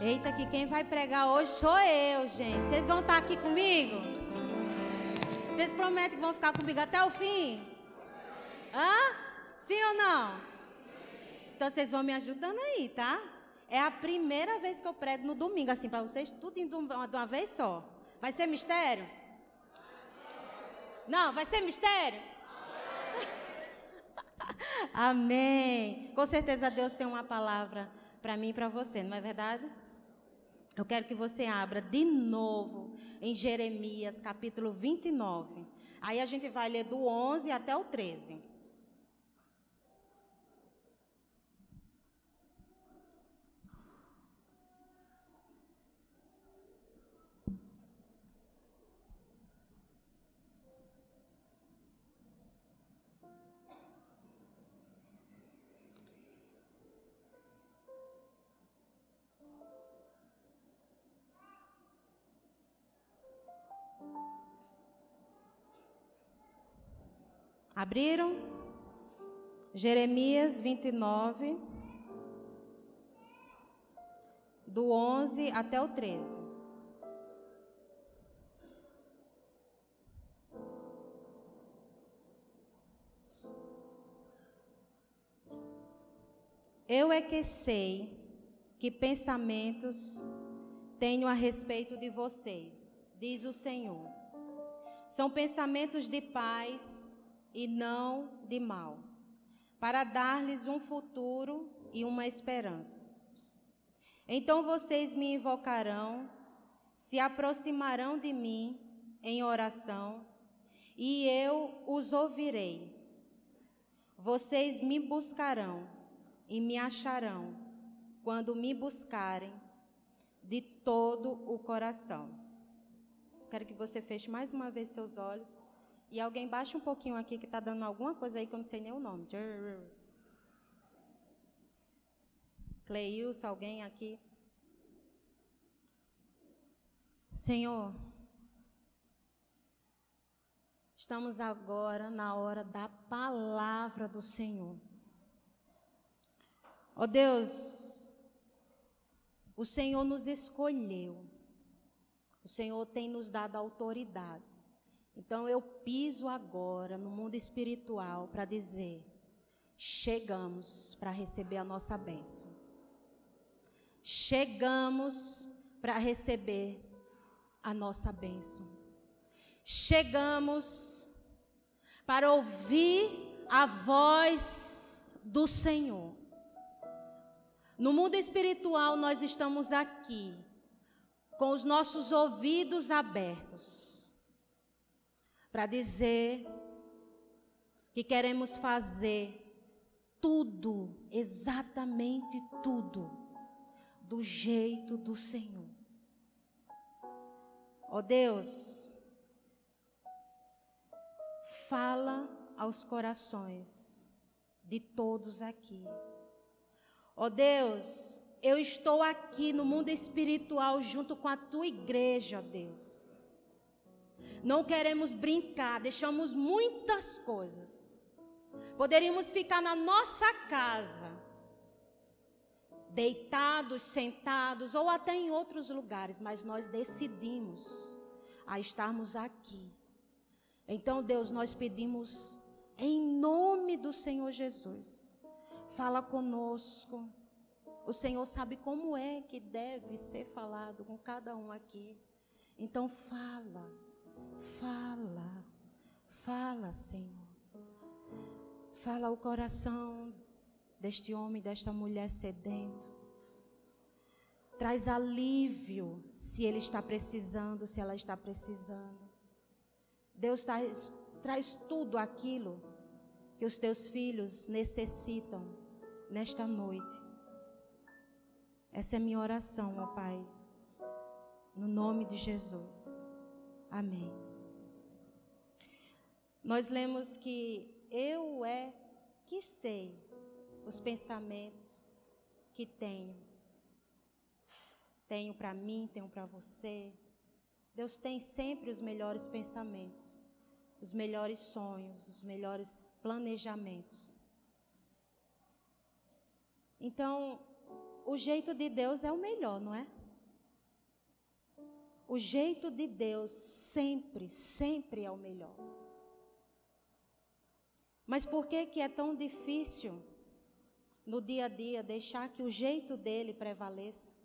Eita, que quem vai pregar hoje sou eu, gente. Vocês vão estar aqui comigo? Vocês prometem que vão ficar comigo até o fim? Hã? Sim ou não? Então vocês vão me ajudando aí, tá? É a primeira vez que eu prego no domingo, assim, para vocês tudo de uma vez só. Vai ser mistério? Não, vai ser mistério? Amém. Com certeza Deus tem uma palavra para mim e para você, não é verdade? Eu quero que você abra de novo em Jeremias capítulo 29. Aí a gente vai ler do 11 até o 13. Abriram? Jeremias 29, do 11 até o 13. Eu é que sei que pensamentos tenho a respeito de vocês, diz o Senhor. São pensamentos de paz e não de mal, para dar-lhes um futuro e uma esperança. Então vocês me invocarão, se aproximarão de mim em oração, e eu os ouvirei. Vocês me buscarão e me acharão quando me buscarem de todo o coração. Quero que você feche mais uma vez seus olhos. E alguém baixa um pouquinho aqui que está dando alguma coisa aí que eu não sei nem o nome. Cleilson, alguém aqui? Senhor, estamos agora na hora da palavra do Senhor. Ó oh Deus, o Senhor nos escolheu. O Senhor tem nos dado autoridade. Então eu piso agora no mundo espiritual para dizer: chegamos para receber a nossa bênção. Chegamos para receber a nossa bênção. Chegamos para ouvir a voz do Senhor. No mundo espiritual, nós estamos aqui com os nossos ouvidos abertos para dizer que queremos fazer tudo, exatamente tudo, do jeito do Senhor. Ó oh Deus, fala aos corações de todos aqui. Ó oh Deus, eu estou aqui no mundo espiritual junto com a tua igreja, ó Deus não queremos brincar, deixamos muitas coisas. Poderíamos ficar na nossa casa, deitados, sentados ou até em outros lugares, mas nós decidimos a estarmos aqui. Então, Deus, nós pedimos em nome do Senhor Jesus, fala conosco. O Senhor sabe como é que deve ser falado com cada um aqui. Então, fala. Fala, fala, Senhor. Fala o coração deste homem, desta mulher sedento. Traz alívio se ele está precisando, se ela está precisando. Deus traz, traz tudo aquilo que os teus filhos necessitam nesta noite. Essa é minha oração, ó Pai. No nome de Jesus. Amém. Nós lemos que eu é que sei os pensamentos que tenho. Tenho para mim, tenho para você. Deus tem sempre os melhores pensamentos, os melhores sonhos, os melhores planejamentos. Então, o jeito de Deus é o melhor, não é? O jeito de Deus sempre, sempre é o melhor. Mas por que que é tão difícil no dia a dia deixar que o jeito dele prevaleça?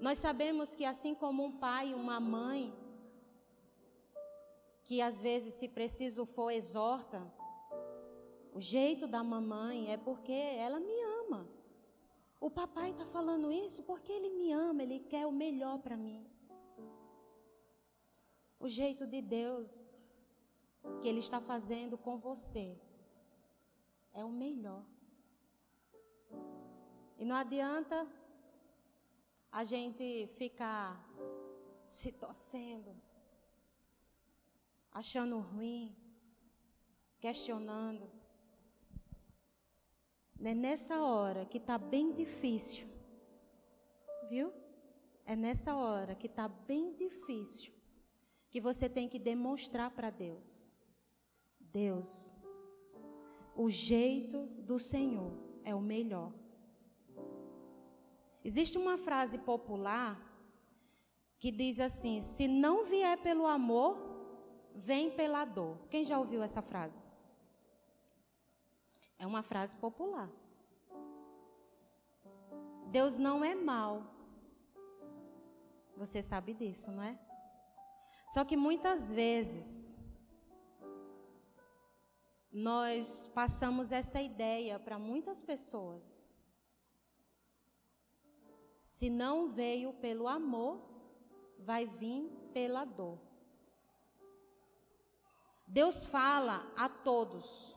Nós sabemos que assim como um pai, uma mãe, que às vezes, se preciso for, exorta, o jeito da mamãe é porque ela me ama. O papai está falando isso porque ele me ama, ele quer o melhor para mim. O jeito de Deus que Ele está fazendo com você é o melhor. E não adianta a gente ficar se torcendo, achando ruim, questionando. É nessa hora que está bem difícil, viu? É nessa hora que está bem difícil que você tem que demonstrar para Deus. Deus, o jeito do Senhor é o melhor. Existe uma frase popular que diz assim: se não vier pelo amor, vem pela dor. Quem já ouviu essa frase? É uma frase popular. Deus não é mal. Você sabe disso, não é? Só que muitas vezes nós passamos essa ideia para muitas pessoas. Se não veio pelo amor, vai vir pela dor. Deus fala a todos,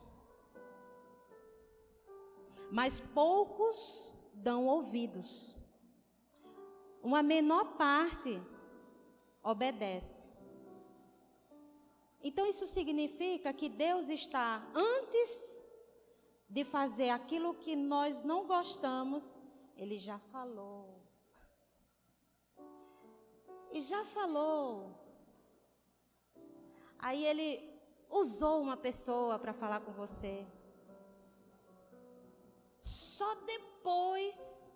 mas poucos dão ouvidos. Uma menor parte obedece. Então isso significa que Deus está antes de fazer aquilo que nós não gostamos, ele já falou. E já falou. Aí ele usou uma pessoa para falar com você. Só depois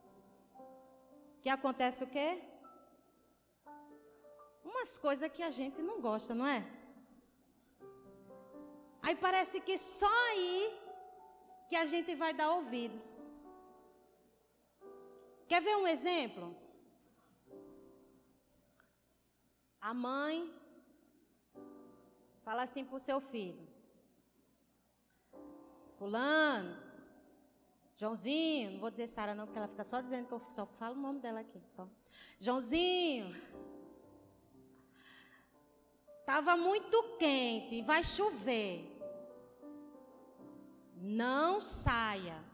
que acontece o quê? Umas coisas que a gente não gosta, não é? Aí parece que só aí que a gente vai dar ouvidos. Quer ver um exemplo? A mãe fala assim para o seu filho: Fulano, Joãozinho, não vou dizer Sara não, porque ela fica só dizendo que eu só falo o nome dela aqui. Então, Joãozinho, Estava muito quente, vai chover. Não saia.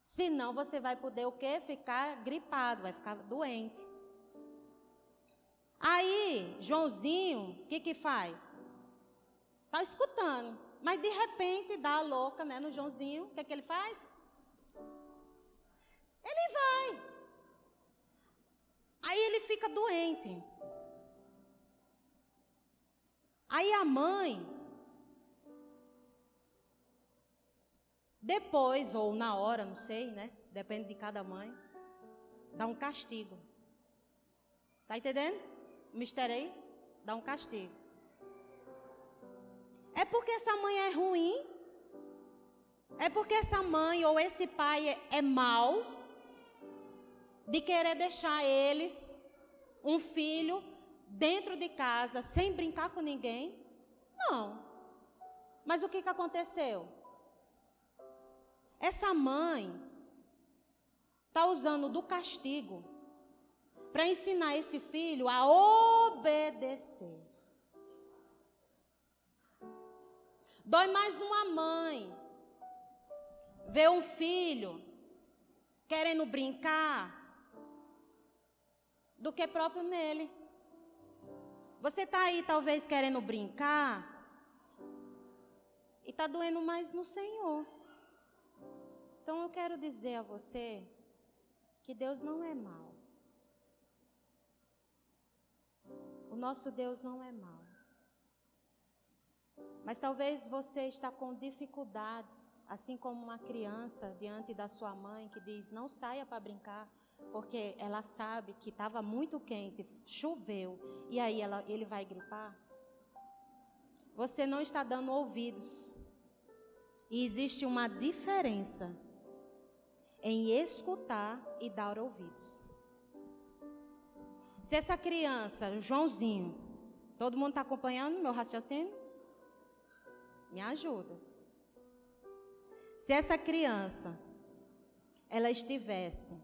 Senão você vai poder o quê? Ficar gripado, vai ficar doente. Aí, Joãozinho, o que que faz? Tá escutando, mas de repente dá a louca, né, no Joãozinho. O que que ele faz? Ele vai. Aí ele fica doente. Aí a mãe, depois ou na hora, não sei, né? Depende de cada mãe, dá um castigo. Tá entendendo? Mistério aí? Dá um castigo. É porque essa mãe é ruim? É porque essa mãe ou esse pai é, é mau? De querer deixar eles, um filho, dentro de casa, sem brincar com ninguém? Não. Mas o que, que aconteceu? Essa mãe está usando do castigo para ensinar esse filho a obedecer. Dói mais numa mãe ver um filho querendo brincar do que próprio nele. Você está aí talvez querendo brincar e está doendo mais no Senhor. Então eu quero dizer a você que Deus não é mau. O nosso Deus não é mau. Mas talvez você está com dificuldades, assim como uma criança diante da sua mãe que diz: "Não saia para brincar", porque ela sabe que estava muito quente, choveu, e aí ela, ele vai gripar. Você não está dando ouvidos. E existe uma diferença em escutar e dar ouvidos. Se essa criança, Joãozinho, todo mundo está acompanhando meu raciocínio? Me ajuda. Se essa criança, ela estivesse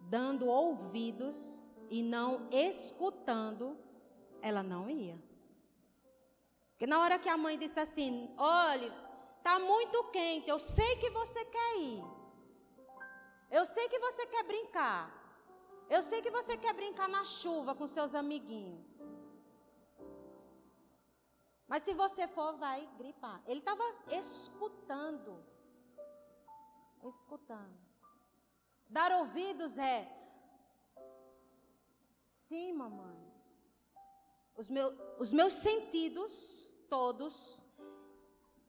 dando ouvidos e não escutando, ela não ia. Porque na hora que a mãe disse assim: olha, tá muito quente, eu sei que você quer ir. Eu sei que você quer brincar. Eu sei que você quer brincar na chuva com seus amiguinhos. Mas se você for, vai gripar. Ele estava escutando. Escutando. Dar ouvidos é. Sim, mamãe. Os, meu, os meus sentidos, todos,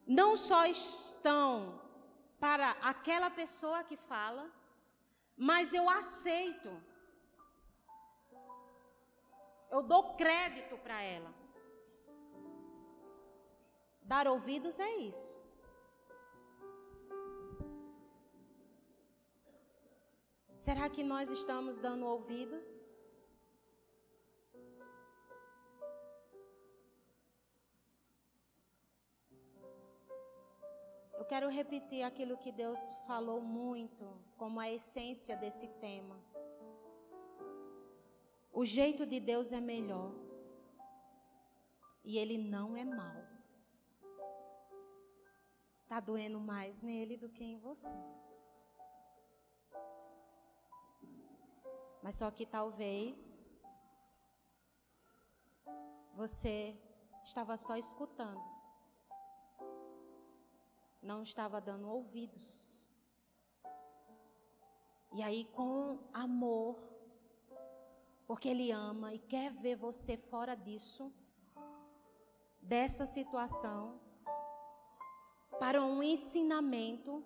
não só estão para aquela pessoa que fala, mas eu aceito. Eu dou crédito para ela. Dar ouvidos é isso. Será que nós estamos dando ouvidos? Eu quero repetir aquilo que Deus falou muito, como a essência desse tema. O jeito de Deus é melhor. E ele não é mau. Está doendo mais nele do que em você. Mas só que talvez você estava só escutando, não estava dando ouvidos. E aí, com amor, porque Ele ama e quer ver você fora disso, dessa situação, para um ensinamento.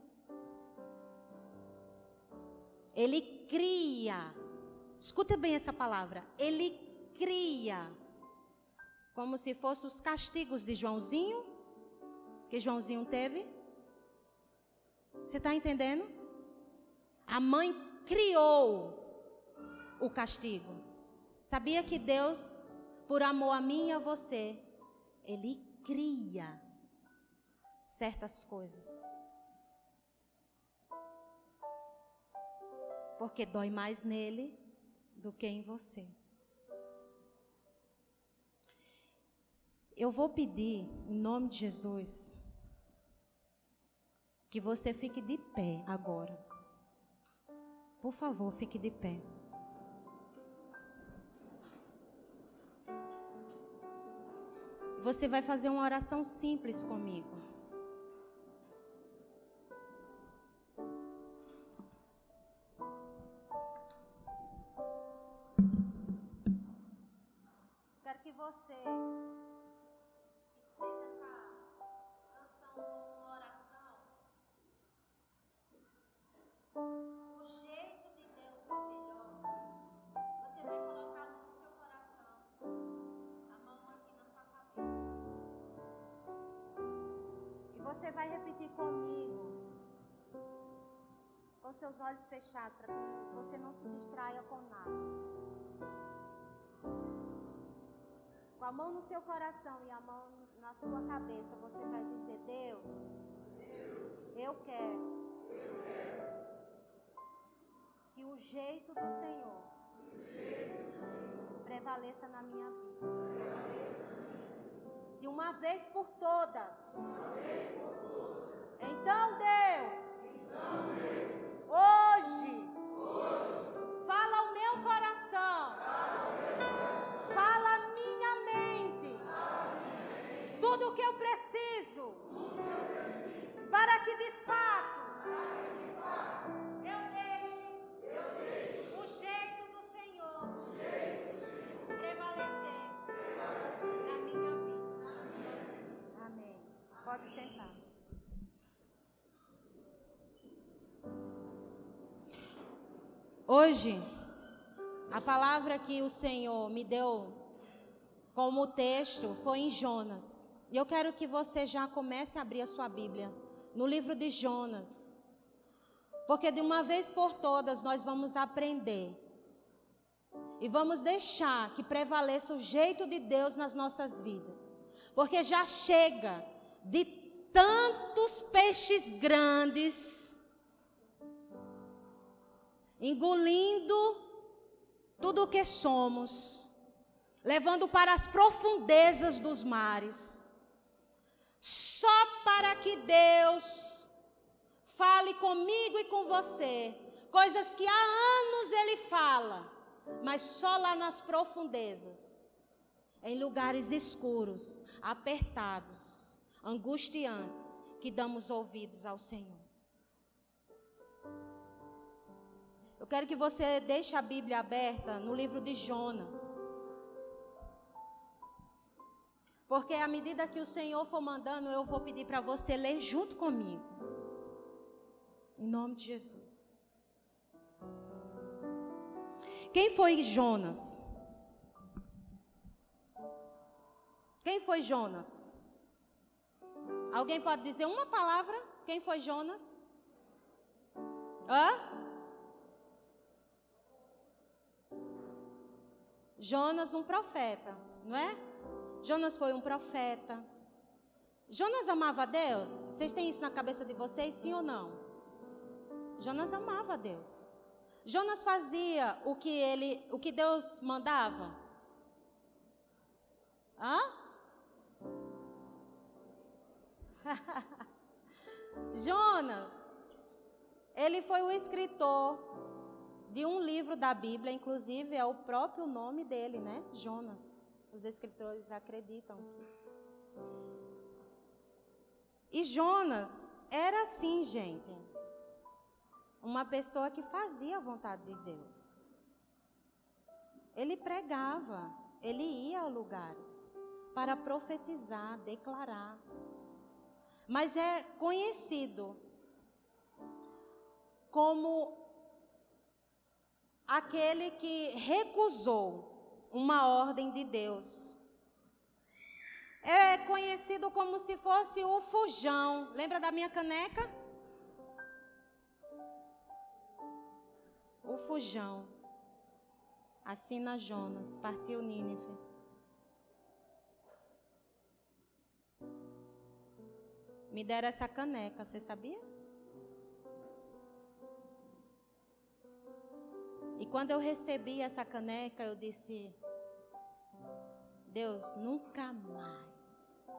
Ele cria, escuta bem essa palavra, ele cria, como se fossem os castigos de Joãozinho, que Joãozinho teve. Você está entendendo? A mãe criou o castigo. Sabia que Deus, por amor a mim e a você, Ele cria certas coisas. Porque dói mais nele do que em você. Eu vou pedir, em nome de Jesus, que você fique de pé agora. Por favor, fique de pé. Você vai fazer uma oração simples comigo. Você que fez essa canção uma oração, o jeito de Deus é melhor. Você vai colocar a mão no seu coração, a mão aqui na sua cabeça. E você vai repetir comigo, com seus olhos fechados, para que você não se distraia com nada a mão no seu coração e a mão na sua cabeça, você vai dizer: Deus, eu quero que o jeito do Senhor prevaleça na minha vida. E uma vez por todas. Então, Deus, hoje, que eu preciso para que de fato eu deixe o jeito do Senhor prevalecer na minha vida. Amém. Pode sentar. Hoje, a palavra que o Senhor me deu como texto foi em Jonas. E eu quero que você já comece a abrir a sua Bíblia no livro de Jonas. Porque de uma vez por todas nós vamos aprender e vamos deixar que prevaleça o jeito de Deus nas nossas vidas. Porque já chega de tantos peixes grandes engolindo tudo o que somos, levando para as profundezas dos mares, só para que Deus fale comigo e com você, coisas que há anos Ele fala mas só lá nas profundezas, em lugares escuros, apertados, angustiantes, que damos ouvidos ao Senhor. Eu quero que você deixe a Bíblia aberta no livro de Jonas. Porque à medida que o Senhor for mandando, eu vou pedir para você ler junto comigo. Em nome de Jesus. Quem foi Jonas? Quem foi Jonas? Alguém pode dizer uma palavra? Quem foi Jonas? Hã? Jonas, um profeta, não é? Jonas foi um profeta. Jonas amava Deus? Vocês têm isso na cabeça de vocês, sim ou não? Jonas amava Deus. Jonas fazia o que ele, o que Deus mandava? Hã? Jonas, ele foi o escritor de um livro da Bíblia, inclusive é o próprio nome dele, né? Jonas. Os escritores acreditam que. E Jonas era assim, gente. Uma pessoa que fazia a vontade de Deus. Ele pregava, ele ia a lugares para profetizar, declarar. Mas é conhecido como aquele que recusou uma ordem de Deus. É conhecido como se fosse o fujão. Lembra da minha caneca? o fujão. Assina Jonas, partiu Nínive. Me deram essa caneca, você sabia? E quando eu recebi essa caneca, eu disse: Deus, nunca mais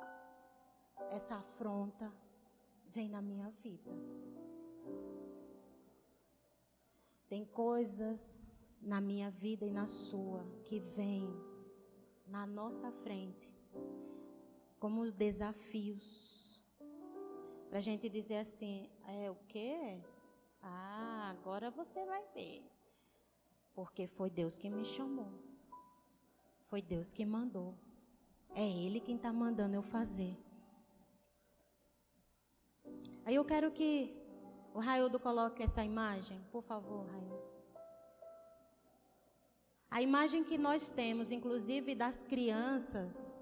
essa afronta vem na minha vida. Tem coisas na minha vida e na sua que vêm na nossa frente como os desafios. Para a gente dizer assim, é o quê? Ah, agora você vai ver. Porque foi Deus que me chamou. Foi Deus que mandou. É Ele quem está mandando eu fazer. Aí eu quero que o Raildo coloque essa imagem, por favor, Raildo. A imagem que nós temos, inclusive das crianças,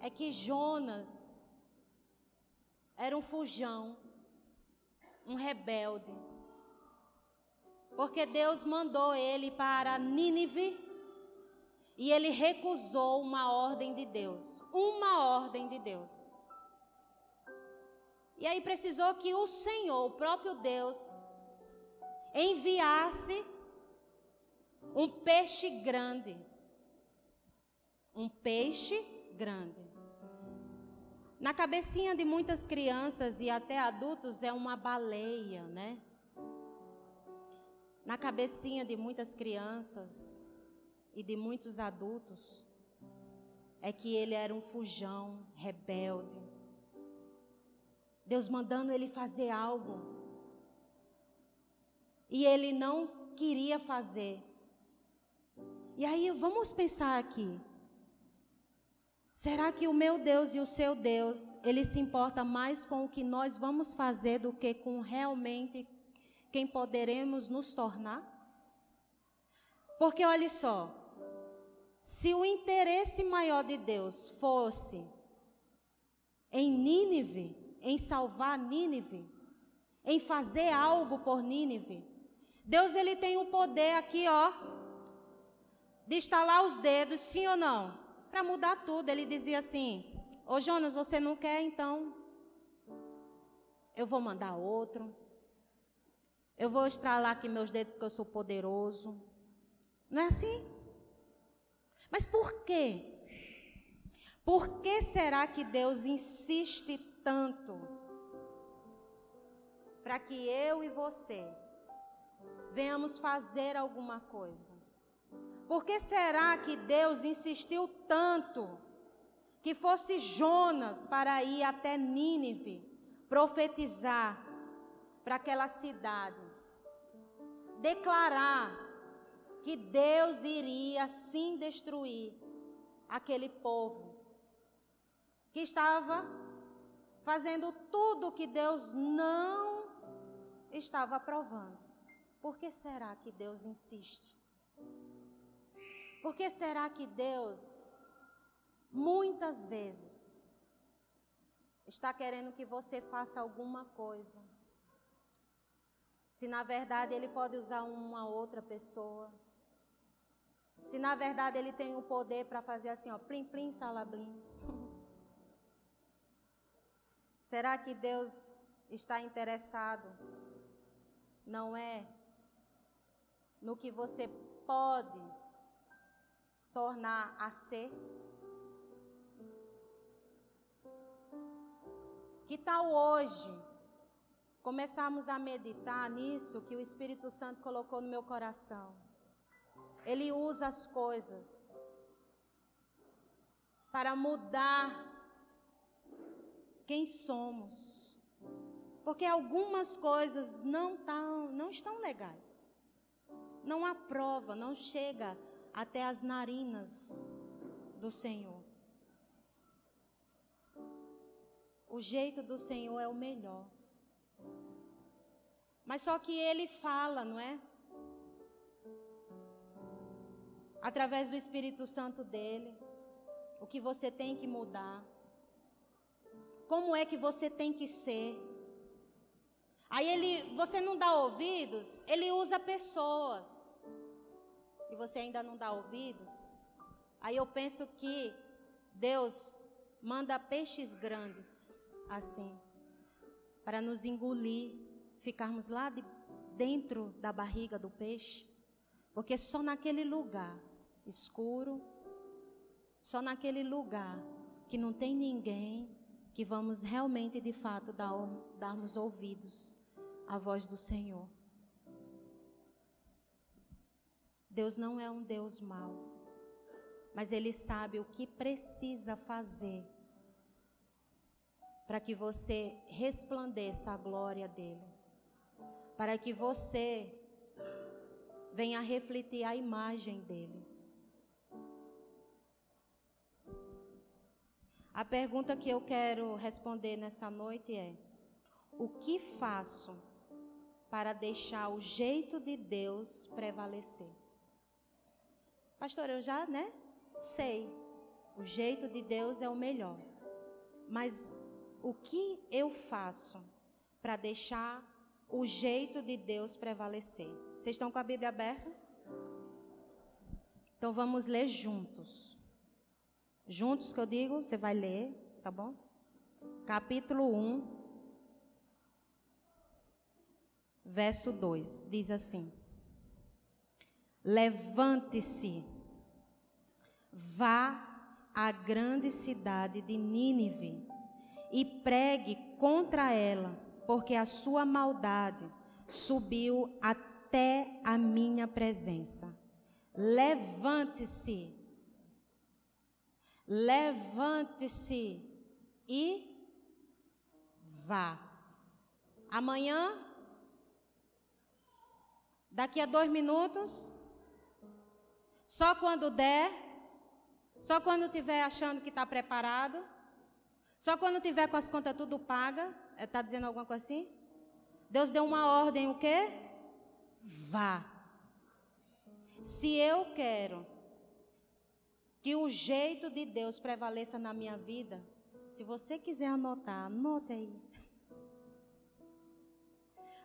é que Jonas era um fujão, um rebelde. Porque Deus mandou ele para Nínive e ele recusou uma ordem de Deus. Uma ordem de Deus. E aí precisou que o Senhor, o próprio Deus, enviasse um peixe grande. Um peixe grande. Na cabecinha de muitas crianças e até adultos é uma baleia, né? Na cabecinha de muitas crianças e de muitos adultos é que ele era um fujão rebelde Deus mandando ele fazer algo. E ele não queria fazer. E aí vamos pensar aqui. Será que o meu Deus e o seu Deus, ele se importa mais com o que nós vamos fazer do que com realmente quem poderemos nos tornar? Porque olhe só, se o interesse maior de Deus fosse em Nínive, em salvar Nínive, em fazer algo por Nínive, Deus ele tem o poder aqui, ó, de estalar os dedos, sim ou não? para mudar tudo. Ele dizia assim: Ô Jonas, você não quer então? Eu vou mandar outro. Eu vou estralar aqui meus dedos porque eu sou poderoso. Não é assim? Mas por quê? Por que será que Deus insiste tanto para que eu e você venhamos fazer alguma coisa? Por que será que Deus insistiu tanto que fosse Jonas para ir até Nínive profetizar para aquela cidade, declarar que Deus iria sim destruir aquele povo que estava fazendo tudo que Deus não estava aprovando. Por que será que Deus insiste? Por que será que Deus, muitas vezes, está querendo que você faça alguma coisa? Se na verdade Ele pode usar uma outra pessoa. Se na verdade Ele tem o poder para fazer assim, ó, plim, plim, salablim. Será que Deus está interessado? Não é no que você pode tornar a ser? Que tal hoje começarmos a meditar nisso que o Espírito Santo colocou no meu coração? Ele usa as coisas para mudar quem somos. Porque algumas coisas não, tão, não estão legais. Não há prova, não chega até as narinas do Senhor. O jeito do Senhor é o melhor. Mas só que ele fala, não é? Através do Espírito Santo dele, o que você tem que mudar. Como é que você tem que ser? Aí ele, você não dá ouvidos, ele usa pessoas e você ainda não dá ouvidos, aí eu penso que Deus manda peixes grandes assim, para nos engolir, ficarmos lá de, dentro da barriga do peixe, porque só naquele lugar escuro, só naquele lugar que não tem ninguém, que vamos realmente de fato dar, darmos ouvidos à voz do Senhor. Deus não é um Deus mau, mas Ele sabe o que precisa fazer para que você resplandeça a glória dEle, para que você venha refletir a imagem dEle. A pergunta que eu quero responder nessa noite é: o que faço para deixar o jeito de Deus prevalecer? Pastor, eu já, né? Sei. O jeito de Deus é o melhor. Mas o que eu faço para deixar o jeito de Deus prevalecer? Vocês estão com a Bíblia aberta? Então vamos ler juntos. Juntos que eu digo, você vai ler, tá bom? Capítulo 1, verso 2, diz assim: Levante-se, vá à grande cidade de Nínive e pregue contra ela, porque a sua maldade subiu até a minha presença. Levante-se, levante-se e vá. Amanhã, daqui a dois minutos, só quando der, Só quando estiver achando que está preparado? Só quando tiver com as contas tudo paga? Está dizendo alguma coisa assim? Deus deu uma ordem, o quê? Vá. Se eu quero que o jeito de Deus prevaleça na minha vida, se você quiser anotar, anote aí.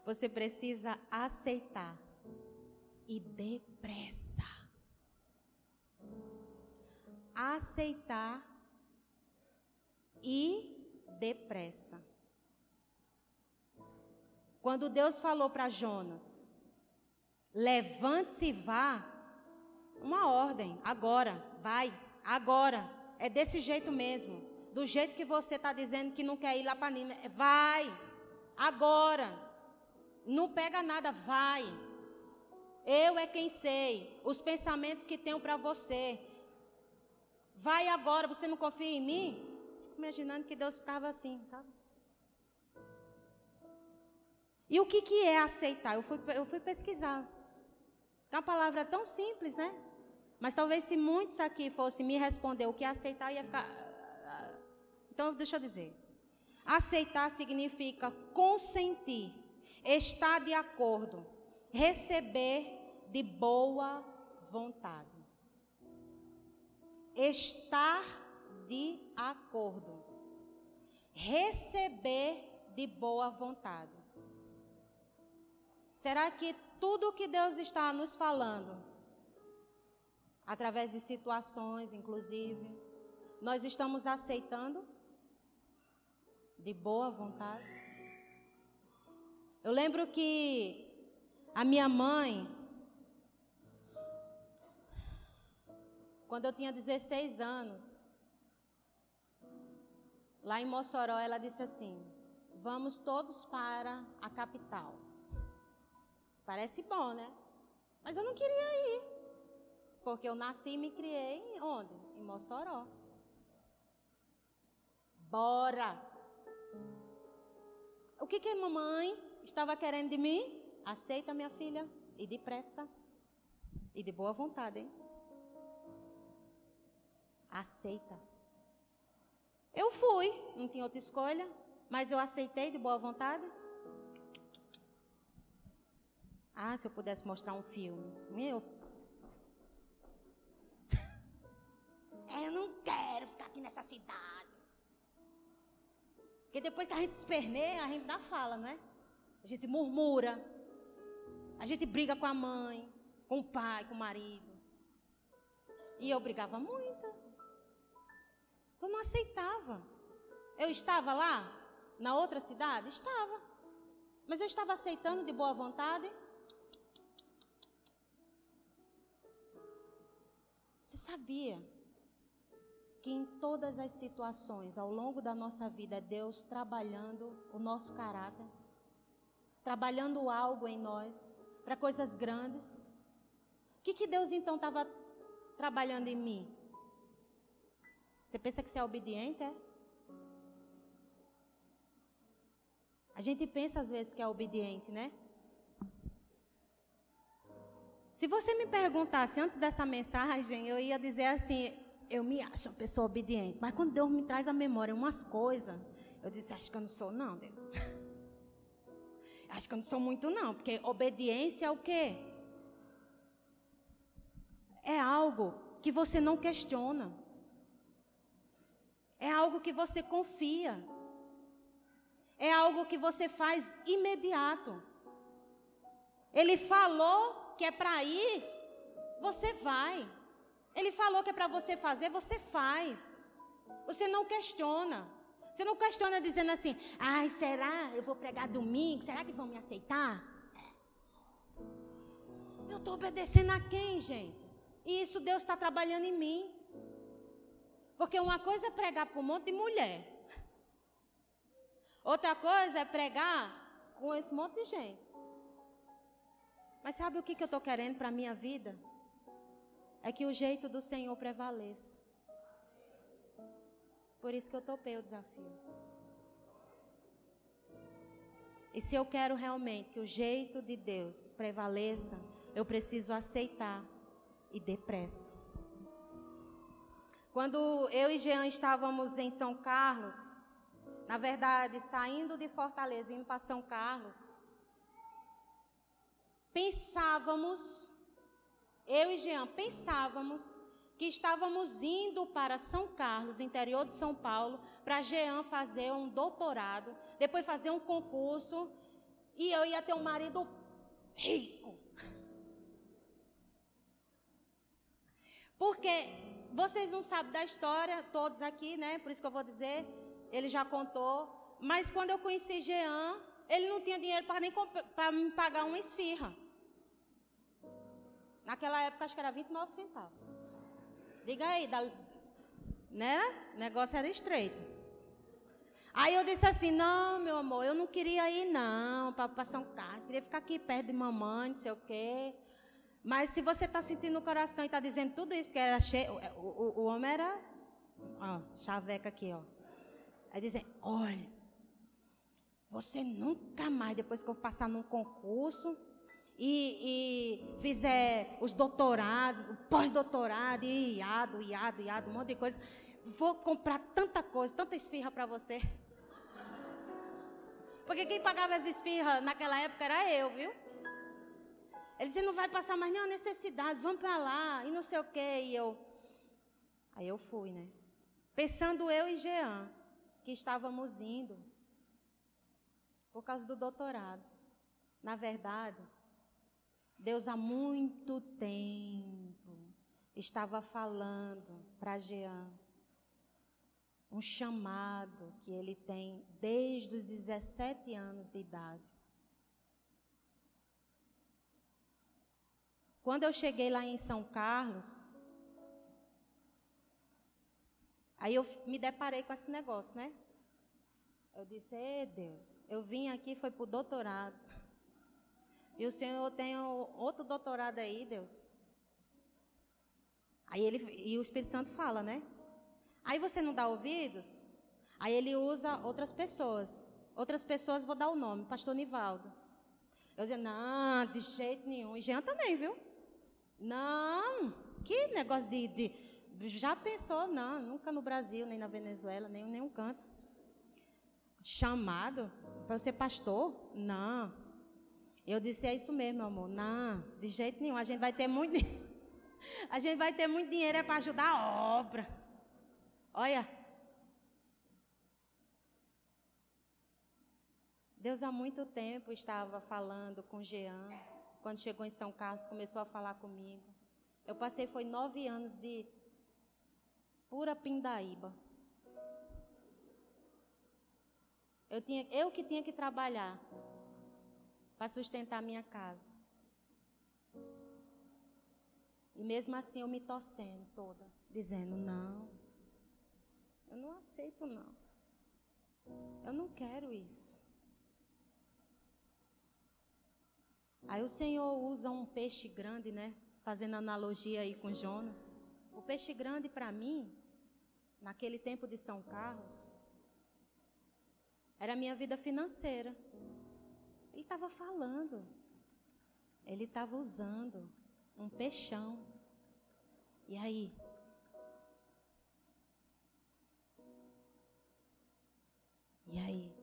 Você precisa aceitar e depressa. Aceitar e depressa. Quando Deus falou para Jonas, levante-se e vá, uma ordem, agora, vai, agora, é desse jeito mesmo, do jeito que você está dizendo que não quer ir lá para Nínive, vai, agora. Não pega nada, vai. Eu é quem sei os pensamentos que tenho para você. Vai agora, você não confia em mim? Fico imaginando que Deus ficava assim, sabe? E o que, que é aceitar? Eu fui, eu fui pesquisar. É uma palavra tão simples, né? Mas talvez se muitos aqui fossem me responder o que é aceitar, ia ficar. Então, deixa eu dizer. Aceitar significa consentir estar de acordo, receber de boa vontade. Estar de acordo, receber de boa vontade. Será que tudo que Deus está nos falando, através de situações, inclusive, nós estamos aceitando de boa vontade? Eu lembro que a minha mãe, quando eu tinha 16 anos, lá em Mossoró, ela disse assim: Vamos todos para a capital. Parece bom, né? Mas eu não queria ir. Porque eu nasci e me criei onde? Em Mossoró. Bora! O que, que é mamãe? estava querendo de mim? Aceita, minha filha, e depressa. E de boa vontade, hein? Aceita. Eu fui, não tinha outra escolha, mas eu aceitei de boa vontade. Ah, se eu pudesse mostrar um filme. Meu. Eu não quero ficar aqui nessa cidade. Porque depois que a gente esperneia, a gente dá fala, não é? A gente murmura. A gente briga com a mãe, com o pai, com o marido. E eu brigava muito. Eu não aceitava. Eu estava lá, na outra cidade? Estava. Mas eu estava aceitando de boa vontade. Você sabia que em todas as situações, ao longo da nossa vida, é Deus trabalhando o nosso caráter? trabalhando algo em nós para coisas grandes. O que, que Deus então estava trabalhando em mim? Você pensa que você é obediente, é? A gente pensa às vezes que é obediente, né? Se você me perguntasse antes dessa mensagem, eu ia dizer assim: eu me acho uma pessoa obediente. Mas quando Deus me traz à memória umas coisas, eu disse: acho que eu não sou, não, Deus. Acho que eu não sou muito, não, porque obediência é o quê? É algo que você não questiona. É algo que você confia. É algo que você faz imediato. Ele falou que é para ir, você vai. Ele falou que é para você fazer, você faz. Você não questiona. Você não questiona dizendo assim, ai, será? Eu vou pregar domingo, será que vão me aceitar? Eu estou obedecendo a quem, gente? E isso Deus está trabalhando em mim. Porque uma coisa é pregar para um monte de mulher. Outra coisa é pregar com esse monte de gente. Mas sabe o que, que eu estou querendo para a minha vida? É que o jeito do Senhor prevaleça. Por isso que eu topei o desafio. E se eu quero realmente que o jeito de Deus prevaleça, eu preciso aceitar e depressa. Quando eu e Jean estávamos em São Carlos, na verdade, saindo de Fortaleza, indo para São Carlos, pensávamos, eu e Jean pensávamos que estávamos indo para São Carlos, interior de São Paulo, para Jean fazer um doutorado, depois fazer um concurso, e eu ia ter um marido rico. Porque vocês não sabem da história, todos aqui, né? Por isso que eu vou dizer, ele já contou. Mas quando eu conheci Jean, ele não tinha dinheiro para nem para me pagar uma esfirra. Naquela época acho que era 29 centavos. Diga aí, da, né? O negócio era estreito. Aí eu disse assim: não, meu amor, eu não queria ir, não, para São Carlos. Queria ficar aqui perto de mamãe, não sei o quê. Mas se você está sentindo no coração e está dizendo tudo isso, porque era cheio, o, o, o homem era, ó, chaveca aqui, ó. Aí dizem, olha, você nunca mais, depois que eu passar num concurso e, e fizer os doutorados, pós-doutorado, e iado, iado, iado, um monte de coisa, vou comprar tanta coisa, tanta esfirra para você. Porque quem pagava as esfirras naquela época era eu, viu? Ele disse, não vai passar mais nenhuma necessidade, vamos para lá, e não sei o quê. E eu. Aí eu fui, né? Pensando eu e Jean, que estávamos indo por causa do doutorado. Na verdade, Deus há muito tempo estava falando para Jean um chamado que ele tem desde os 17 anos de idade. Quando eu cheguei lá em São Carlos, aí eu me deparei com esse negócio, né? Eu disse, Ei, Deus, eu vim aqui, foi para o doutorado. E o Senhor tem outro doutorado aí, Deus. Aí ele, e o Espírito Santo fala, né? Aí você não dá ouvidos? Aí ele usa outras pessoas. Outras pessoas, vou dar o nome, Pastor Nivaldo. Eu dizia, não, de jeito nenhum. E Jean também, viu? Não, que negócio de, de, Já pensou? Não, nunca no Brasil, nem na Venezuela, nem em nenhum canto. Chamado para ser pastor? Não. Eu disse, é isso mesmo, amor. Não, de jeito nenhum. A gente vai ter muito. a gente vai ter muito dinheiro é para ajudar a obra. Olha. Deus há muito tempo estava falando com Jean quando chegou em São Carlos, começou a falar comigo. Eu passei, foi nove anos de pura pindaíba. Eu, tinha, eu que tinha que trabalhar para sustentar minha casa. E mesmo assim eu me torcendo toda, dizendo: não, eu não aceito, não. Eu não quero isso. Aí o Senhor usa um peixe grande, né? Fazendo analogia aí com Jonas. O peixe grande para mim, naquele tempo de São Carlos, era a minha vida financeira. Ele estava falando. Ele estava usando um peixão. E aí? E aí?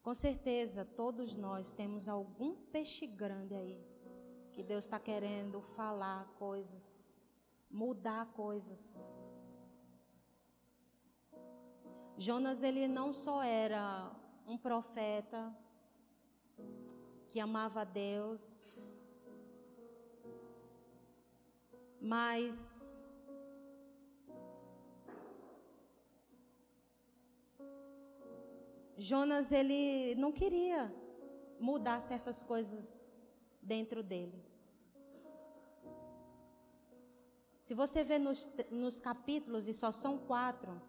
Com certeza, todos nós temos algum peixe grande aí, que Deus está querendo falar coisas, mudar coisas. Jonas, ele não só era um profeta que amava a Deus, mas Jonas ele não queria mudar certas coisas dentro dele. Se você vê nos, nos capítulos, e só são quatro,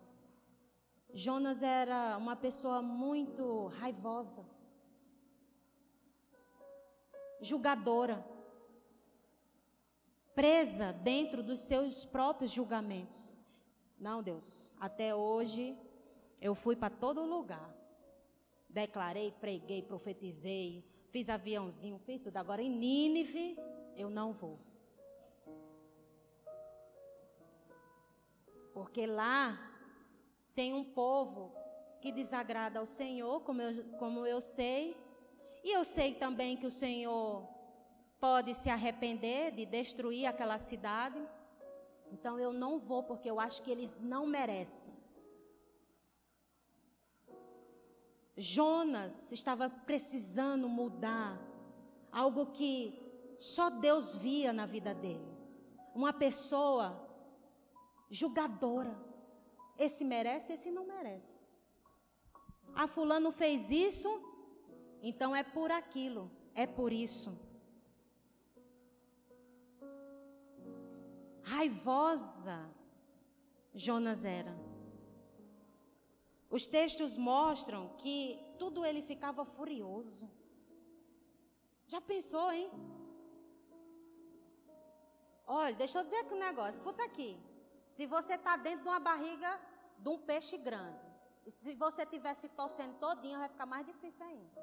Jonas era uma pessoa muito raivosa, julgadora, presa dentro dos seus próprios julgamentos. Não, Deus, até hoje eu fui para todo lugar. Declarei, preguei, profetizei, fiz aviãozinho, fiz tudo. Agora em Nínive, eu não vou. Porque lá tem um povo que desagrada ao Senhor, como eu, como eu sei. E eu sei também que o Senhor pode se arrepender de destruir aquela cidade. Então eu não vou, porque eu acho que eles não merecem. Jonas estava precisando mudar algo que só Deus via na vida dele. Uma pessoa julgadora. Esse merece, esse não merece. Ah, fulano fez isso, então é por aquilo, é por isso. Raivosa Jonas era. Os textos mostram que tudo ele ficava furioso. Já pensou, hein? Olha, deixa eu dizer aqui um negócio, escuta aqui. Se você está dentro de uma barriga de um peixe grande, e se você estiver se torcendo todinho, vai ficar mais difícil ainda.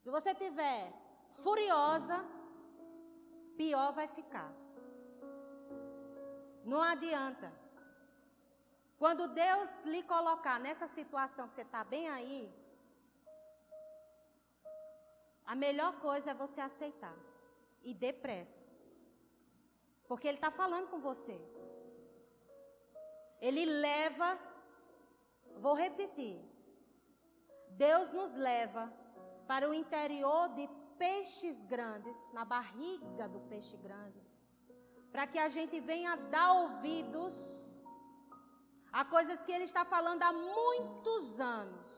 Se você estiver furiosa, pior vai ficar. Não adianta. Quando Deus lhe colocar nessa situação que você está bem aí, a melhor coisa é você aceitar e depressa. Porque Ele está falando com você. Ele leva, vou repetir, Deus nos leva para o interior de peixes grandes, na barriga do peixe grande, para que a gente venha dar ouvidos Há coisas que ele está falando há muitos anos.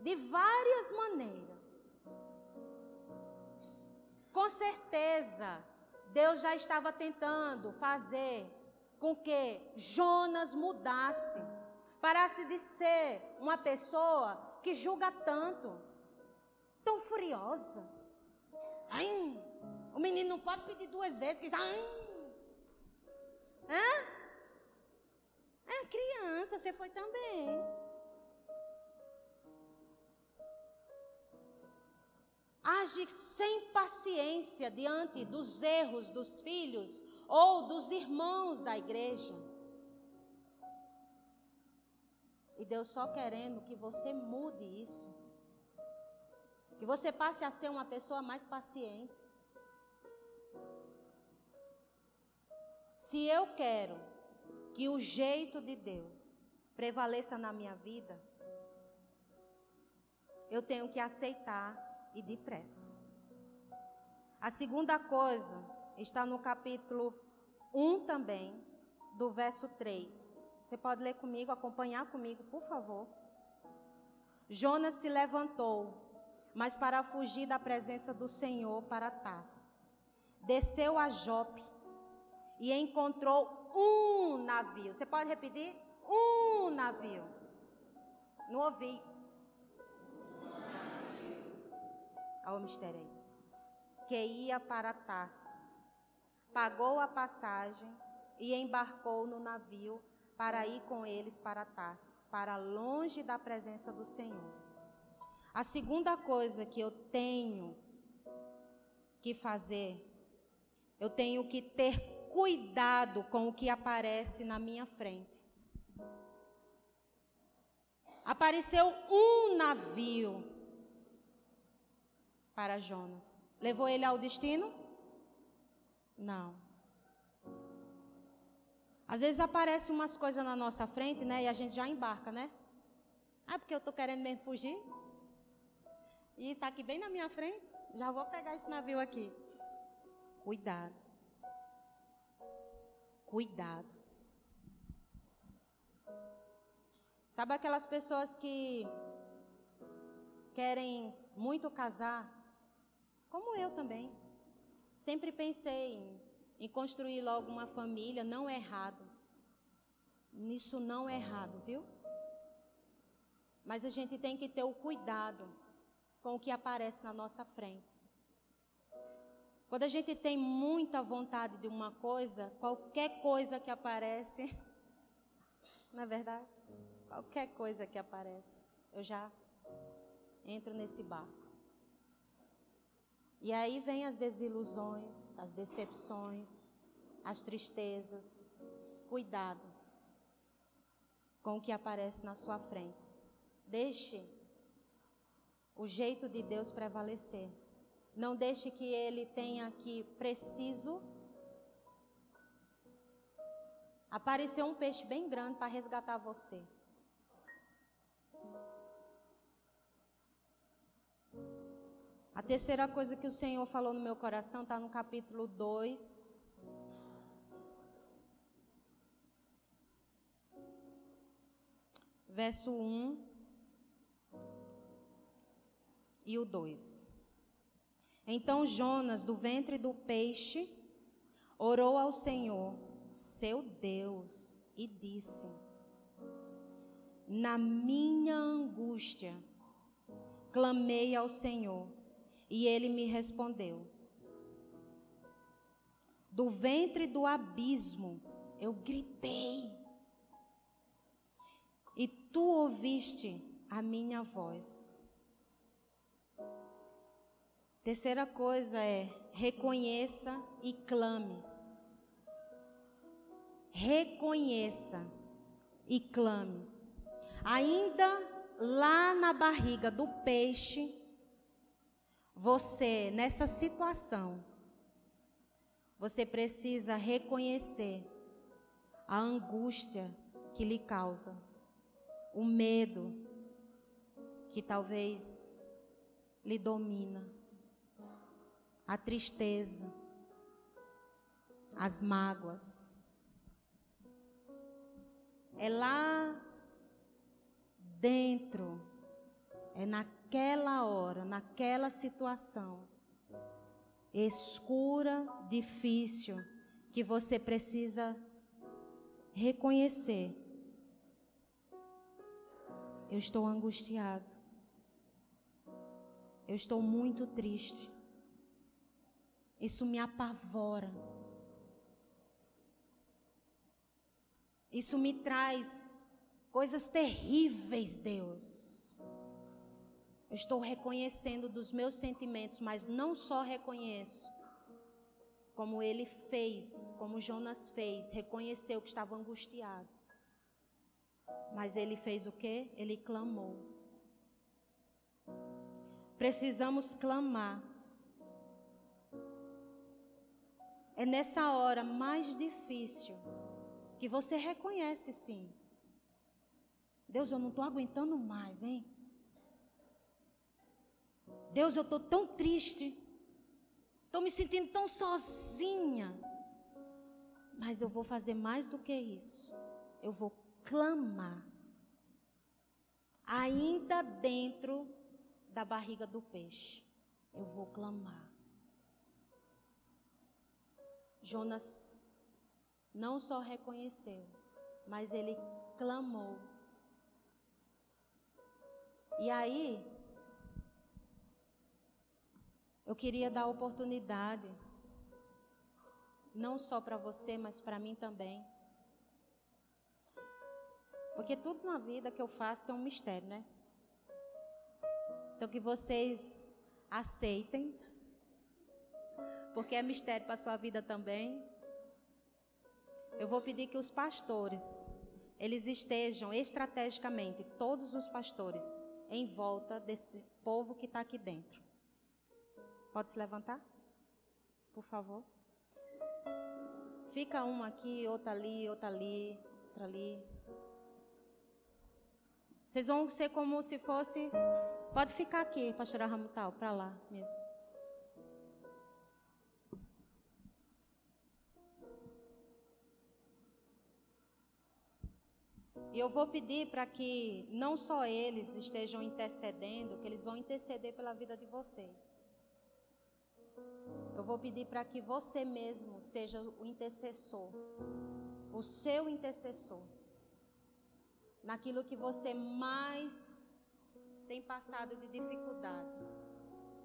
De várias maneiras. Com certeza, Deus já estava tentando fazer com que Jonas mudasse, parasse de ser uma pessoa que julga tanto, tão furiosa. Ai, o menino não pode pedir duas vezes, que já. Ai, Hã? É criança, você foi também. Age sem paciência diante dos erros dos filhos ou dos irmãos da igreja. E Deus só querendo que você mude isso. Que você passe a ser uma pessoa mais paciente. Se eu quero que o jeito de Deus prevaleça na minha vida, eu tenho que aceitar e depressa. A segunda coisa está no capítulo 1 também, do verso 3. Você pode ler comigo, acompanhar comigo, por favor. Jonas se levantou, mas para fugir da presença do Senhor para Tarsis. Desceu a Jope e encontrou um navio. Você pode repetir? Um navio. Não ouvi. Olha o mistério aí. Que ia para Tás. Pagou a passagem e embarcou no navio para ir com eles para Tás, para longe da presença do Senhor. A segunda coisa que eu tenho que fazer, eu tenho que ter cuidado com o que aparece na minha frente. Apareceu um navio para Jonas. Levou ele ao destino? Não. Às vezes aparecem umas coisas na nossa frente, né? E a gente já embarca, né? Ah, porque eu estou querendo mesmo fugir. E está aqui bem na minha frente. Já vou pegar esse navio aqui. Cuidado cuidado. Sabe aquelas pessoas que querem muito casar? Como eu também. Sempre pensei em, em construir logo uma família, não é errado. Nisso não é errado, viu? Mas a gente tem que ter o cuidado com o que aparece na nossa frente. Quando a gente tem muita vontade de uma coisa, qualquer coisa que aparece, não é verdade? Qualquer coisa que aparece, eu já entro nesse barco. E aí vem as desilusões, as decepções, as tristezas. Cuidado com o que aparece na sua frente. Deixe o jeito de Deus prevalecer. Não deixe que ele tenha que preciso aparecer um peixe bem grande para resgatar você. A terceira coisa que o Senhor falou no meu coração está no capítulo 2. Verso 1 e o 2. Então Jonas, do ventre do peixe, orou ao Senhor, seu Deus, e disse: Na minha angústia, clamei ao Senhor e ele me respondeu. Do ventre do abismo eu gritei. E tu ouviste a minha voz. Terceira coisa é reconheça e clame. Reconheça e clame. Ainda lá na barriga do peixe, você, nessa situação, você precisa reconhecer a angústia que lhe causa, o medo que talvez lhe domina, a tristeza, as mágoas. É lá dentro, é na naquela hora, naquela situação escura, difícil, que você precisa reconhecer. Eu estou angustiado. Eu estou muito triste. Isso me apavora. Isso me traz coisas terríveis, Deus. Estou reconhecendo dos meus sentimentos, mas não só reconheço, como ele fez, como Jonas fez, reconheceu que estava angustiado. Mas ele fez o que? Ele clamou. Precisamos clamar. É nessa hora mais difícil que você reconhece sim. Deus, eu não estou aguentando mais, hein? Deus, eu estou tão triste. Estou me sentindo tão sozinha. Mas eu vou fazer mais do que isso. Eu vou clamar. Ainda dentro da barriga do peixe. Eu vou clamar. Jonas não só reconheceu, mas ele clamou. E aí, eu queria dar oportunidade, não só para você, mas para mim também. Porque tudo na vida que eu faço tem um mistério, né? Então que vocês aceitem, porque é mistério para a sua vida também. Eu vou pedir que os pastores, eles estejam estrategicamente, todos os pastores, em volta desse povo que está aqui dentro. Pode se levantar? Por favor. Fica uma aqui, outra ali, outra ali, outra ali. Vocês vão ser como se fosse. Pode ficar aqui, pastora Ramutal, para lá mesmo. E eu vou pedir para que não só eles estejam intercedendo, que eles vão interceder pela vida de vocês. Eu vou pedir para que você mesmo seja o intercessor, o seu intercessor, naquilo que você mais tem passado de dificuldade,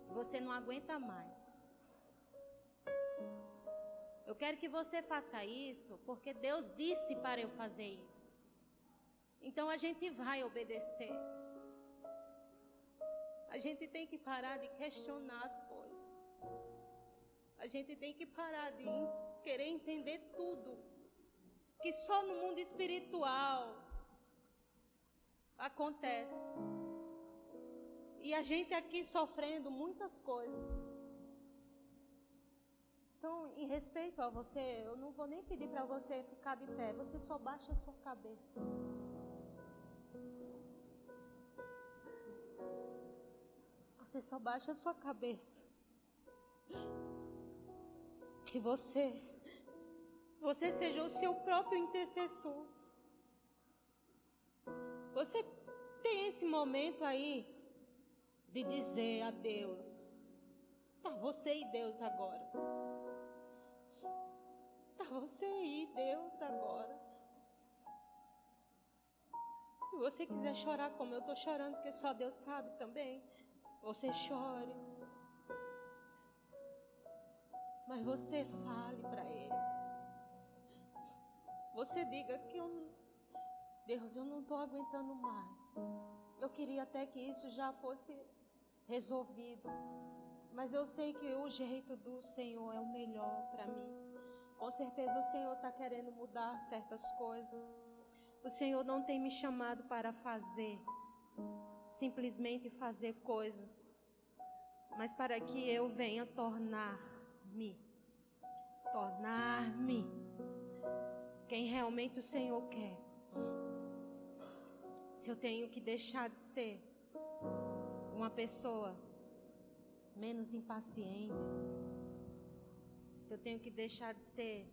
que você não aguenta mais. Eu quero que você faça isso, porque Deus disse para eu fazer isso. Então a gente vai obedecer. A gente tem que parar de questionar as coisas. A gente tem que parar de querer entender tudo. Que só no mundo espiritual acontece. E a gente aqui sofrendo muitas coisas. Então, em respeito a você, eu não vou nem pedir para você ficar de pé. Você só baixa a sua cabeça. Você só baixa a sua cabeça. Que você, você seja o seu próprio intercessor. Você tem esse momento aí de dizer a Deus. Tá você e Deus agora você ir, Deus, agora. Se você quiser chorar como eu estou chorando, porque só Deus sabe também, você chore. Mas você fale para Ele. Você diga que eu, Deus, eu não estou aguentando mais. Eu queria até que isso já fosse resolvido. Mas eu sei que o jeito do Senhor é o melhor para mim. Com certeza o Senhor está querendo mudar certas coisas. O Senhor não tem me chamado para fazer, simplesmente fazer coisas, mas para que eu venha tornar-me, tornar-me quem realmente o Senhor quer. Se eu tenho que deixar de ser uma pessoa menos impaciente, se eu tenho que deixar de ser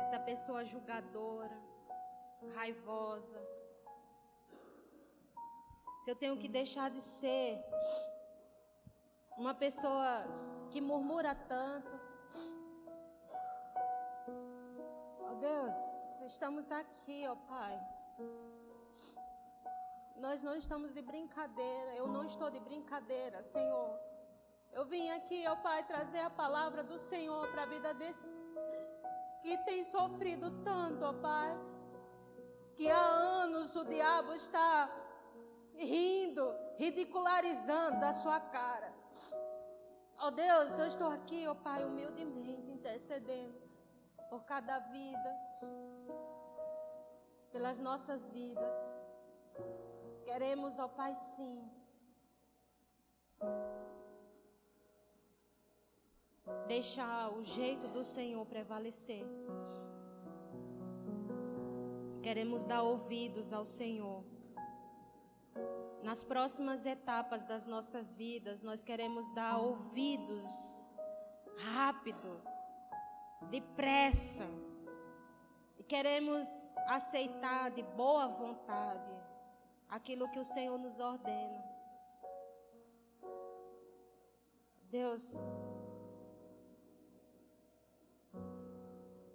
essa pessoa julgadora, raivosa. Se eu tenho que deixar de ser uma pessoa que murmura tanto. Oh Deus, estamos aqui, ó oh Pai. Nós não estamos de brincadeira, eu não estou de brincadeira, Senhor. Eu vim aqui, ó Pai, trazer a palavra do Senhor para a vida desses que têm sofrido tanto, ó Pai. Que há anos o diabo está rindo, ridicularizando da sua cara. Ó Deus, eu estou aqui, ó Pai, humildemente intercedendo por cada vida, pelas nossas vidas. Queremos, ó Pai, sim deixar o jeito do Senhor prevalecer. Queremos dar ouvidos ao Senhor. Nas próximas etapas das nossas vidas, nós queremos dar ouvidos rápido, depressa. E queremos aceitar de boa vontade aquilo que o Senhor nos ordena. Deus,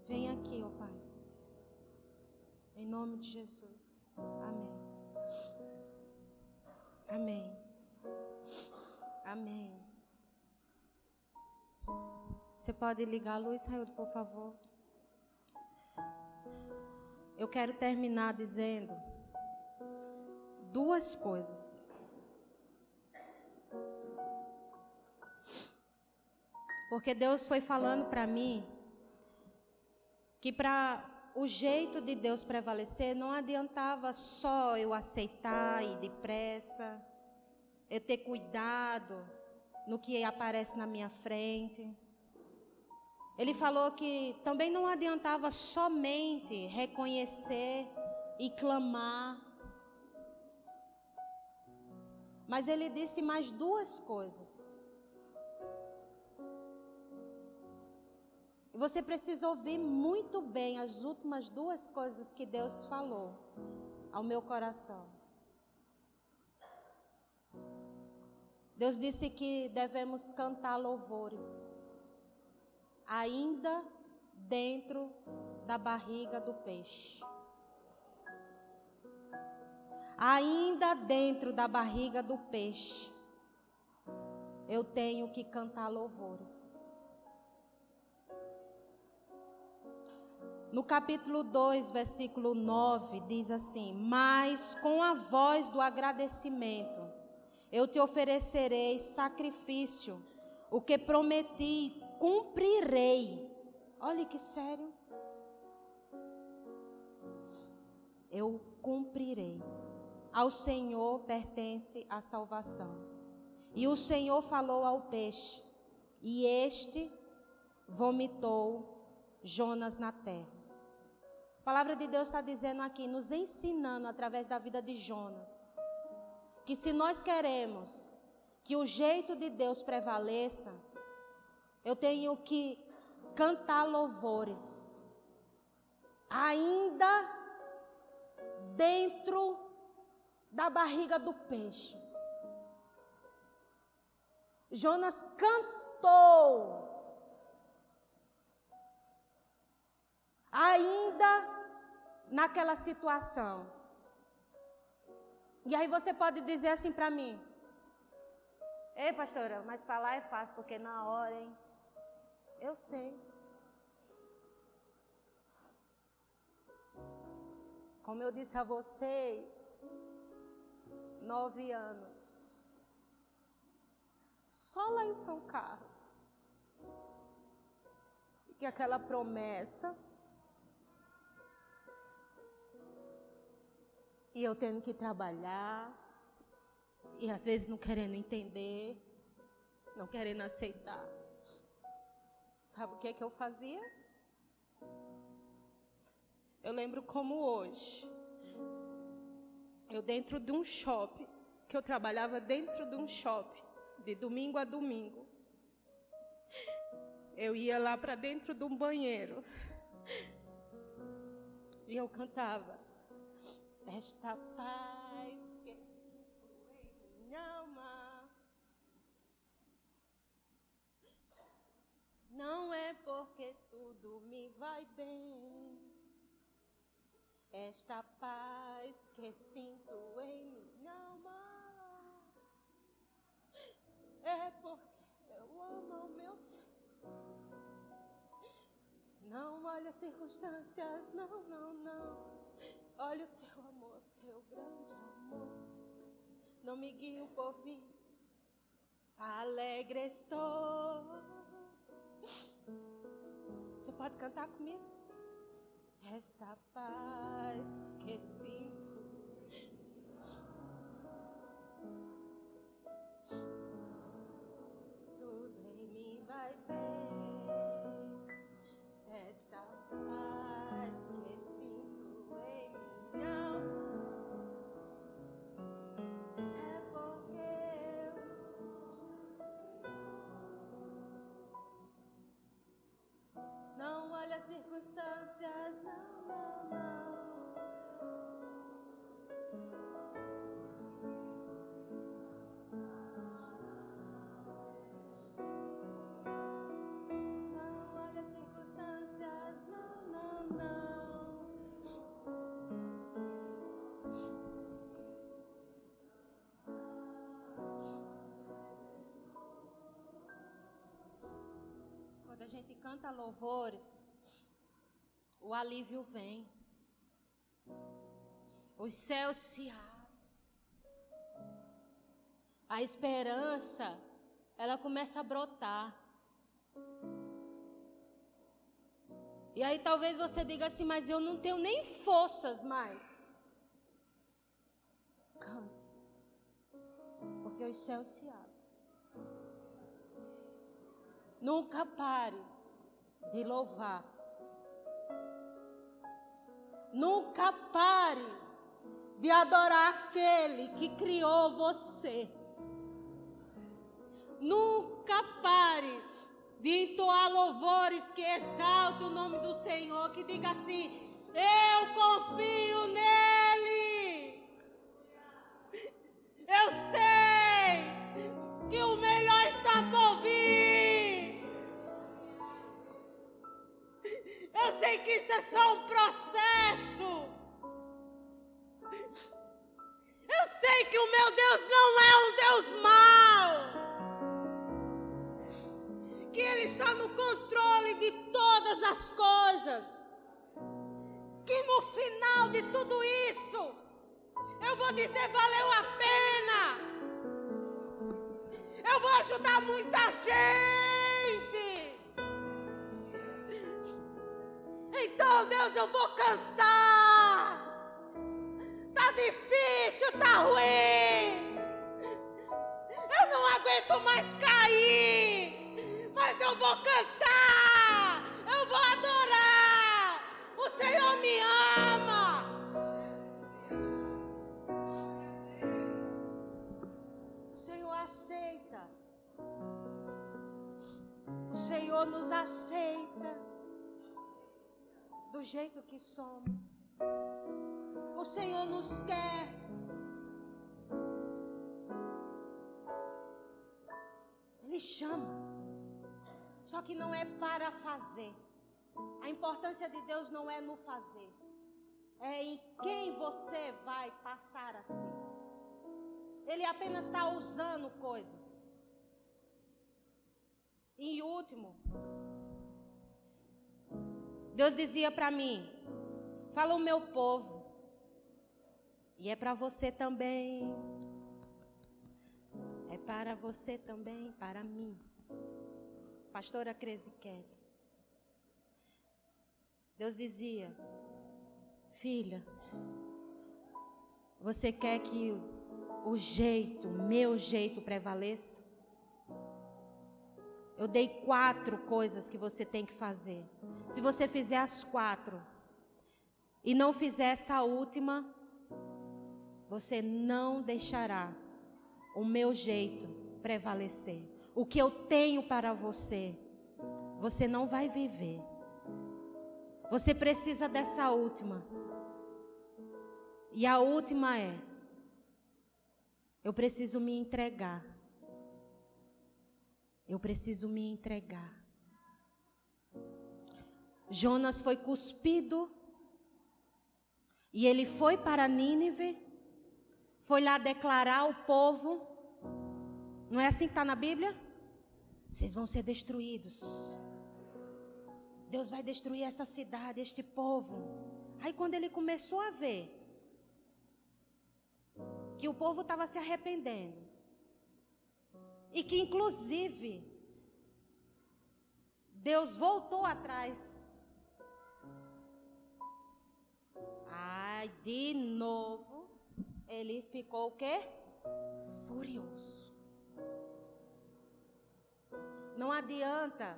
Vem aqui, ó Pai. Em nome de Jesus. Amém. Amém. Amém. Você pode ligar a luz, Raul, por favor? Eu quero terminar dizendo duas coisas. Porque Deus foi falando para mim que para o jeito de Deus prevalecer não adiantava só eu aceitar e depressa, eu ter cuidado no que aparece na minha frente. Ele falou que também não adiantava somente reconhecer e clamar. Mas ele disse mais duas coisas. Você precisa ouvir muito bem as últimas duas coisas que Deus falou ao meu coração. Deus disse que devemos cantar louvores, ainda dentro da barriga do peixe. Ainda dentro da barriga do peixe, eu tenho que cantar louvores. No capítulo 2, versículo 9, diz assim: Mas com a voz do agradecimento eu te oferecerei sacrifício, O que prometi, cumprirei. Olha que sério. Eu cumprirei. Ao Senhor pertence a salvação. E o Senhor falou ao peixe, e este vomitou Jonas na terra. Palavra de Deus está dizendo aqui, nos ensinando através da vida de Jonas, que se nós queremos que o jeito de Deus prevaleça, eu tenho que cantar louvores, ainda dentro da barriga do peixe. Jonas cantou, ainda naquela situação. E aí você pode dizer assim para mim: Ei, pastora, mas falar é fácil, porque na hora, hein? Eu sei. Como eu disse a vocês, nove anos. Só lá em São Carlos. Que aquela promessa. E eu tendo que trabalhar e às vezes não querendo entender, não querendo aceitar. Sabe o que é que eu fazia? Eu lembro como hoje. Eu dentro de um shopping, que eu trabalhava dentro de um shopping, de domingo a domingo. Eu ia lá para dentro de um banheiro. E eu cantava. Esta paz Não é porque tudo me vai bem. Esta paz que sinto em minha alma é porque eu amo o meu Senhor. Não olha as circunstâncias, não, não, não. Olha o seu amor, seu grande amor. Não me guio por vir, alegre estou. Você pode cantar comigo? Esta paz que sinto. Circunstâncias, não, não, não. As circunstâncias, não, não, não. Quando a gente canta louvores, o alívio vem. Os céus se abrem. A esperança, ela começa a brotar. E aí talvez você diga assim, mas eu não tenho nem forças mais. Cante. Porque os céus se abrem. Nunca pare de louvar. Nunca pare de adorar aquele que criou você. Nunca pare de entoar louvores que exaltam o nome do Senhor, que diga assim: Eu confio nele. Eu sei Que isso é só um processo. Eu sei que o meu Deus não é um Deus mau. Que Ele está no controle de todas as coisas. Que no final de tudo isso, eu vou dizer: valeu a pena. Eu vou ajudar muita gente. Então, Deus, eu vou cantar. Tá difícil, tá ruim. Eu não aguento mais cair. Mas eu vou cantar. Eu vou adorar. O Senhor me ama. O Senhor aceita. O Senhor nos aceita do jeito que somos. O Senhor nos quer. Ele chama. Só que não é para fazer. A importância de Deus não é no fazer. É em quem você vai passar a ser. Ele apenas está usando coisas. E último, Deus dizia para mim: fala o meu povo. E é para você também. É para você também, para mim. Pastora Crezi Kelly. Deus dizia: Filha, você quer que o jeito, meu jeito prevaleça? Eu dei quatro coisas que você tem que fazer. Se você fizer as quatro e não fizer essa última, você não deixará o meu jeito prevalecer. O que eu tenho para você, você não vai viver. Você precisa dessa última. E a última é: eu preciso me entregar. Eu preciso me entregar. Jonas foi cuspido e ele foi para Nínive foi lá declarar ao povo. Não é assim que está na Bíblia? Vocês vão ser destruídos. Deus vai destruir essa cidade, este povo. Aí quando ele começou a ver que o povo estava se arrependendo, e que inclusive Deus voltou atrás. Ai, de novo ele ficou o quê? Furioso. Não adianta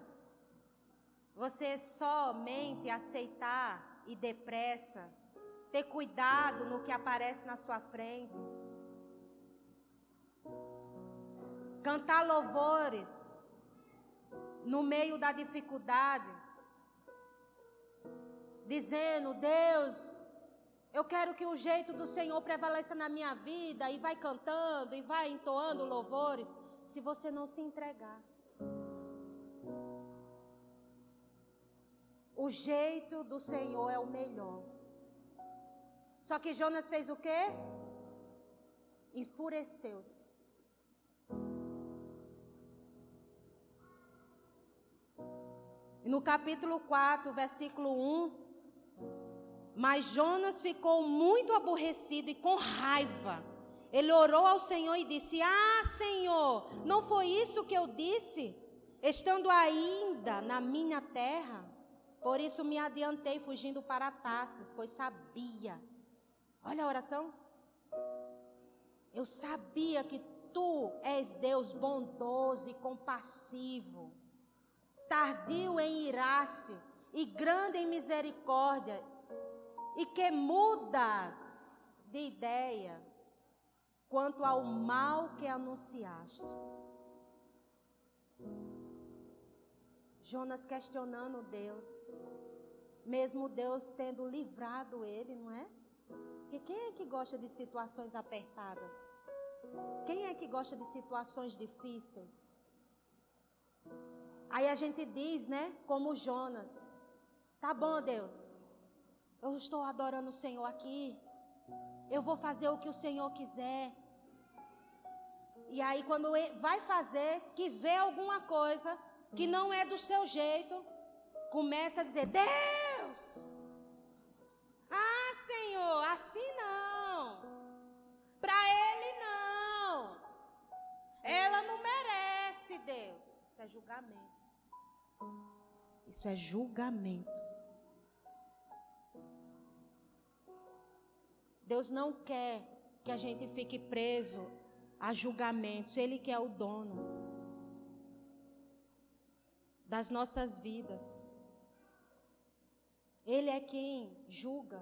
você somente aceitar e depressa, ter cuidado no que aparece na sua frente. Cantar louvores no meio da dificuldade, dizendo: Deus, eu quero que o jeito do Senhor prevaleça na minha vida e vai cantando e vai entoando louvores, se você não se entregar. O jeito do Senhor é o melhor. Só que Jonas fez o quê? Enfureceu-se. No capítulo 4, versículo 1, mas Jonas ficou muito aborrecido e com raiva. Ele orou ao Senhor e disse: Ah, Senhor, não foi isso que eu disse, estando ainda na minha terra? Por isso me adiantei fugindo para Tarsis, pois sabia. Olha a oração. Eu sabia que tu és Deus bondoso e compassivo, tardio em irar-se e grande em misericórdia e que mudas de ideia quanto ao mal que anunciaste. Jonas questionando Deus, mesmo Deus tendo livrado ele, não é? Porque quem é que gosta de situações apertadas? Quem é que gosta de situações difíceis? Aí a gente diz, né, como Jonas: Tá bom, Deus, eu estou adorando o Senhor aqui. Eu vou fazer o que o Senhor quiser. E aí, quando vai fazer, que vê alguma coisa que não é do seu jeito, começa a dizer: Deus! Ah, Senhor, assim não. Para ele não. Ela não merece. Isso é julgamento. Isso é julgamento. Deus não quer que a gente fique preso a julgamentos. Ele que é o dono das nossas vidas. Ele é quem julga.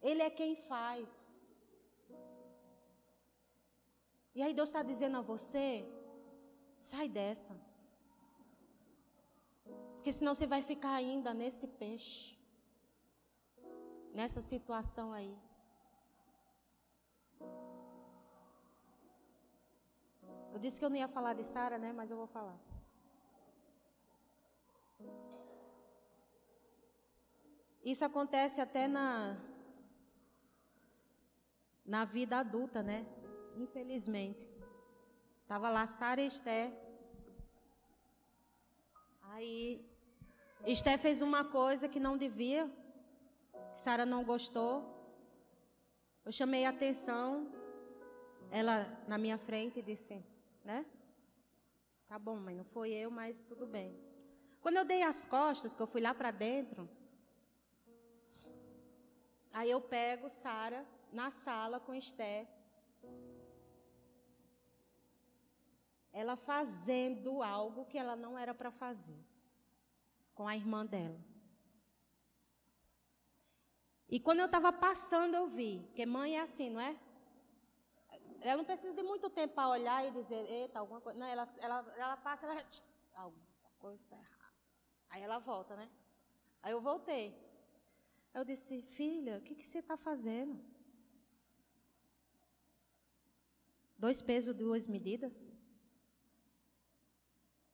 Ele é quem faz. E aí Deus está dizendo a você: sai dessa. Porque senão você vai ficar ainda nesse peixe. Nessa situação aí. Eu disse que eu não ia falar de Sara, né? Mas eu vou falar. Isso acontece até na na vida adulta, né? Infelizmente. Tava lá Sara e Esté. Aí Esté fez uma coisa que não devia. Sara não gostou. Eu chamei a atenção. Ela na minha frente disse, né? Tá bom, mãe, não foi eu, mas tudo bem. Quando eu dei as costas, que eu fui lá para dentro, Aí eu pego Sara na sala com Esté. Ela fazendo algo que ela não era para fazer com a irmã dela. E quando eu estava passando, eu vi, porque mãe é assim, não é? Ela não precisa de muito tempo para olhar e dizer, eita, alguma coisa. Não, ela, ela, ela passa, ela. Alguma coisa está errada. Aí ela volta, né? Aí eu voltei. Eu disse, filha, o que, que você está fazendo? Dois pesos, duas medidas?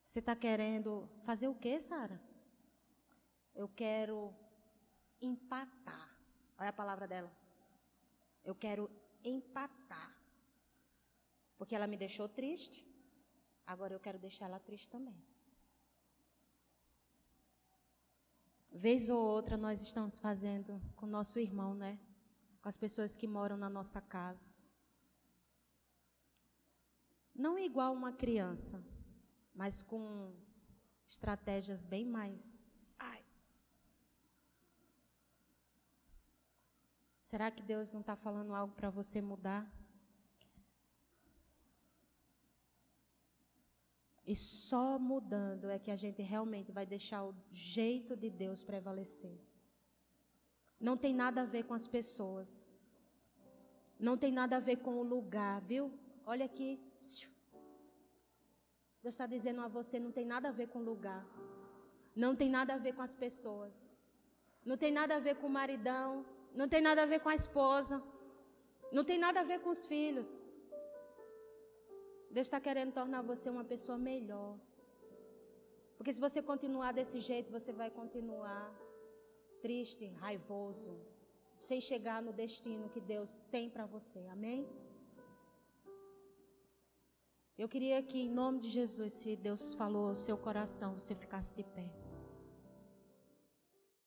Você está querendo fazer o quê, Sara? Eu quero empatar. Olha a palavra dela. Eu quero empatar. Porque ela me deixou triste. Agora eu quero deixar ela triste também. Vez ou outra nós estamos fazendo com nosso irmão, né? Com as pessoas que moram na nossa casa. Não igual uma criança, mas com estratégias bem mais. Ai. Será que Deus não está falando algo para você mudar? E só mudando é que a gente realmente vai deixar o jeito de Deus prevalecer. Não tem nada a ver com as pessoas. Não tem nada a ver com o lugar, viu? Olha aqui. Deus está dizendo a você: não tem nada a ver com o lugar. Não tem nada a ver com as pessoas. Não tem nada a ver com o maridão. Não tem nada a ver com a esposa. Não tem nada a ver com os filhos. Deus está querendo tornar você uma pessoa melhor. Porque se você continuar desse jeito, você vai continuar triste, raivoso, sem chegar no destino que Deus tem para você. Amém? Eu queria que, em nome de Jesus, se Deus falou ao seu coração, você ficasse de pé.